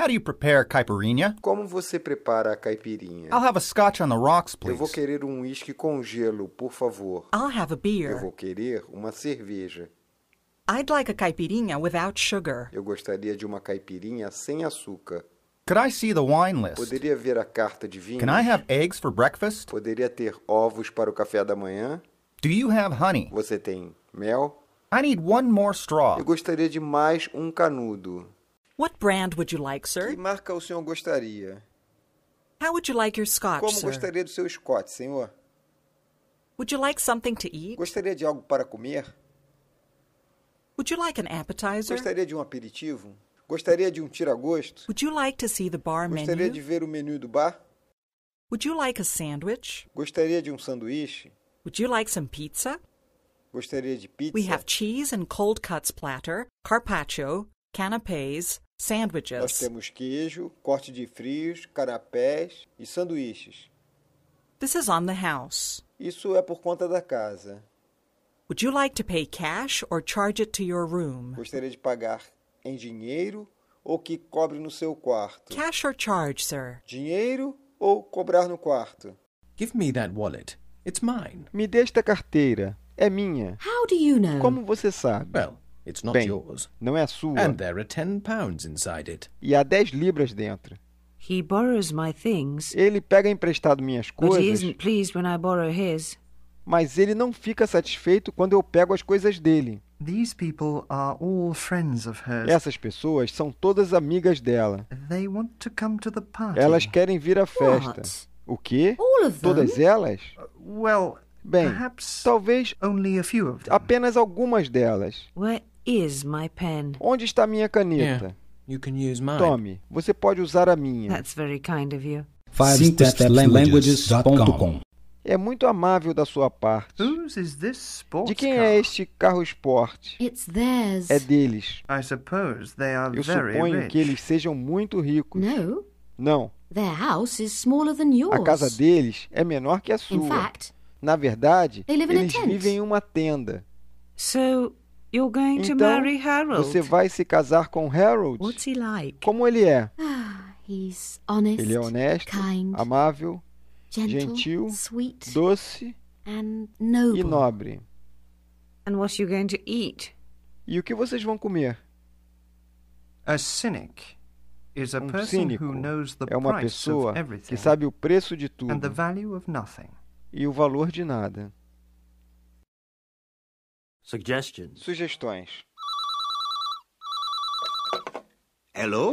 How do you prepare caipirinha? Como você prepara a caipirinha? I'll have a scotch on the rocks, Eu vou please. querer um uísque com gelo, por favor. I'll have a Eu beer. vou querer uma cerveja. I'd like a caipirinha without sugar. Eu gostaria de uma caipirinha sem açúcar. Could I see the wine list? Poderia ver a carta de vinho? Can I have eggs for breakfast? Poderia ter ovos para o café da manhã? Do you have honey? Você tem mel? I need one more straw. Eu gostaria de mais um canudo. What brand would you like, Que sir? marca o senhor gostaria? How would you like your scotch, Como sir? gostaria do seu Scott, senhor? Would you like something to eat? Gostaria de algo para comer? Would you like an appetizer? Gostaria de um aperitivo? Gostaria de um tira-gosto? Would you like to see the bar Gostaria de menu? ver o menu do bar? Would you like a sandwich? Gostaria de um sanduíche? Would you like some pizza? Gostaria de pizza? We have cheese and cold cuts platter, carpaccio, canapes, Nós sandwiches. temos queijo, corte de frios, canapés e sanduíches. This is on the house. Isso é por conta da casa. Would you like to pay cash or charge it to your room? Gostaria de pagar em dinheiro ou que cobre no seu quarto? Cash or charge, sir? Dinheiro ou cobrar no quarto? Give me that wallet. It's mine. Me dê esta carteira. É minha. How do you know? Como você sabe? Well, it's not Bem, yours. não é sua. And there are ten pounds inside it. E há 10 libras dentro. He borrows my things, Ele pega emprestado minhas but he coisas, isn't pleased when I borrow his. mas ele não fica satisfeito quando eu pego as coisas dele. These people are all friends of hers. Essas pessoas são todas amigas dela. They want to come to the party. Elas querem vir à festa. What? O quê? All of them? Todas elas? Well, Bem, perhaps talvez only a few of them. apenas algumas delas. Where is my pen? Onde está minha caneta? You can use mine. Tome, você pode usar a minha. That's very kind of you. 5stepslanguages.com É muito amável da sua parte. Whose is this sports De quem car? é este carro esporte? It's theirs. É deles. I suppose they are Eu very suponho rich. que eles sejam muito ricos. No, Não, their house is smaller than yours. a casa deles é menor que a In sua. fact, Na verdade, They live in a eles tent. vivem em uma tenda. so you're going to Então, marry Harold? você vai se casar com Harold? What's he like? Como ele é? He's honest, Ele é honesto, kind, amável, gentle, gentil, sweet, doce and noble. e nobre. And what are you going to eat? E o que vocês vão comer? A cynic is a Um person cínico who knows the é uma price pessoa of everything que sabe o preço de and the tudo value of nothing. e o valor de nada. Suggestions. Sugestões. Hello?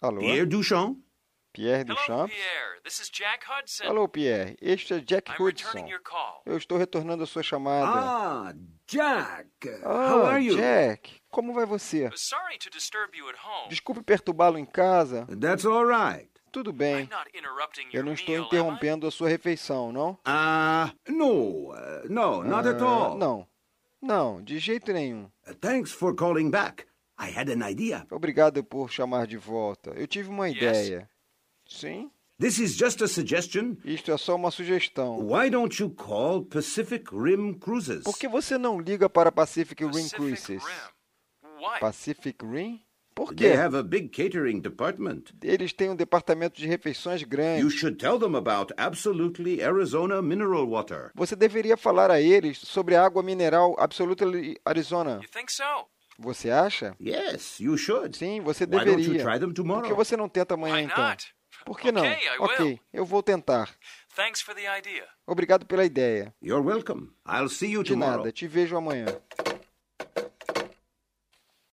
Alô? Pierre Duchamp? Pierre Hello, Duchamp? Pierre. This is Jack Hudson. Alô, Pierre. Este é Jack I'm Hudson. returning your call. Eu estou retornando a sua chamada. Ah, Jack. Ah, How are you? Jack. Como vai você? Sorry to disturb you at home. Desculpe perturbá-lo em casa. That's all right. Tudo bem. I'm not interrupting Eu your não estou interrompendo a sua refeição, não? Uh, no, uh, no, not at Ah, all. Não. Não, de jeito nenhum. Uh, Thanks for calling back. I had an idea. Obrigado por chamar de volta. Eu tive uma Yes? ideia. Sim? This is just a suggestion. Isto é só uma sugestão. Why don't you call Pacific Rim Cruises? Por que você não liga para Pacific Rim Pacific Cruises? Rim. Why? Pacific Rim? Por They quê? have a big catering department. Eles têm um departamento de refeições You grande. should tell them about absolutely Arizona mineral water. Você deveria falar a eles sobre a água mineral Absolute Arizona. You think so? Você acha? Yes, you should. Sim, você Why don't you deveria. try them Por que você não tenta amanhã Why então? not? Por que não? Okay, I Ok, will. eu vou tentar. Thanks for the idea. Obrigado pela ideia. You're welcome. I'll see you De tomorrow. nada, te vejo amanhã.